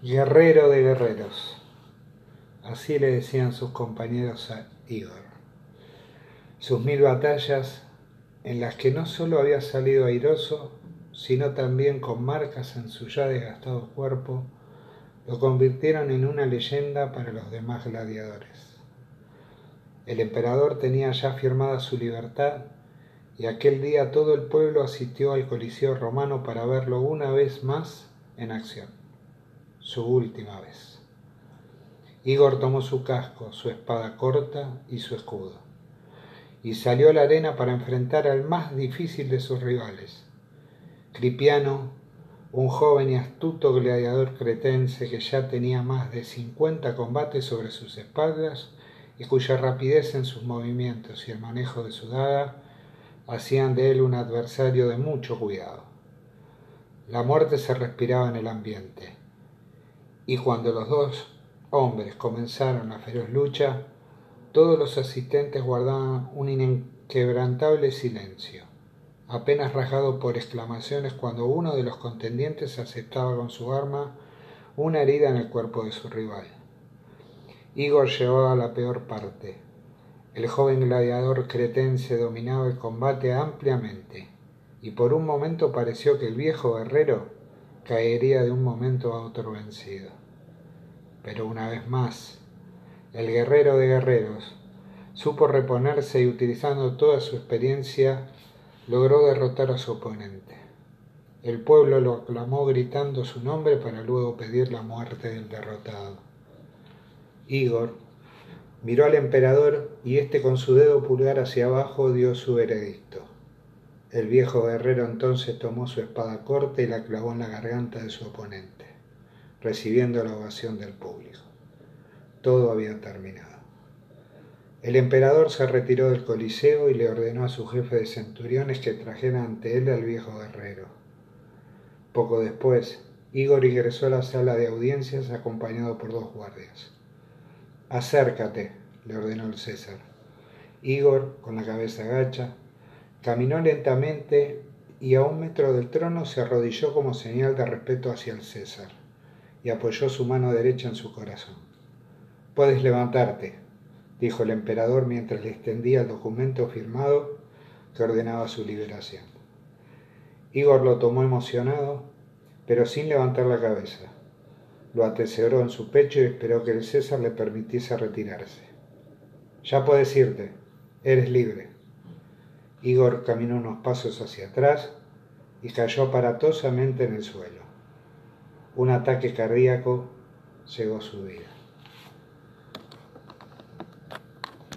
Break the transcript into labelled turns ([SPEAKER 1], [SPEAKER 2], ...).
[SPEAKER 1] Guerrero de guerreros. Así le decían sus compañeros a Igor. Sus mil batallas, en las que no solo había salido airoso, sino también con marcas en su ya desgastado cuerpo, lo convirtieron en una leyenda para los demás gladiadores. El emperador tenía ya firmada su libertad y aquel día todo el pueblo asistió al Coliseo romano para verlo una vez más en acción su última vez. Igor tomó su casco, su espada corta y su escudo, y salió a la arena para enfrentar al más difícil de sus rivales, Cripiano, un joven y astuto gladiador cretense que ya tenía más de 50 combates sobre sus espaldas y cuya rapidez en sus movimientos y el manejo de su daga hacían de él un adversario de mucho cuidado. La muerte se respiraba en el ambiente y cuando los dos hombres comenzaron la feroz lucha, todos los asistentes guardaban un inquebrantable silencio, apenas rasgado por exclamaciones cuando uno de los contendientes aceptaba con su arma una herida en el cuerpo de su rival. Igor llevaba la peor parte. El joven gladiador cretense dominaba el combate ampliamente, y por un momento pareció que el viejo guerrero caería de un momento a otro vencido. Pero una vez más, el guerrero de guerreros supo reponerse y utilizando toda su experiencia logró derrotar a su oponente. El pueblo lo aclamó gritando su nombre para luego pedir la muerte del derrotado. Igor miró al emperador y éste con su dedo pulgar hacia abajo dio su veredicto. El viejo guerrero entonces tomó su espada corta y la clavó en la garganta de su oponente recibiendo la ovación del público. Todo había terminado. El emperador se retiró del Coliseo y le ordenó a su jefe de centuriones que trajera ante él al viejo guerrero. Poco después, Igor ingresó a la sala de audiencias acompañado por dos guardias. Acércate, le ordenó el César. Igor, con la cabeza gacha, caminó lentamente y a un metro del trono se arrodilló como señal de respeto hacia el César y apoyó su mano derecha en su corazón. Puedes levantarte, dijo el emperador mientras le extendía el documento firmado que ordenaba su liberación. Igor lo tomó emocionado, pero sin levantar la cabeza. Lo atesoró en su pecho y esperó que el César le permitiese retirarse. Ya puedes irte, eres libre. Igor caminó unos pasos hacia atrás y cayó aparatosamente en el suelo. Un ataque cardíaco llegó su vida.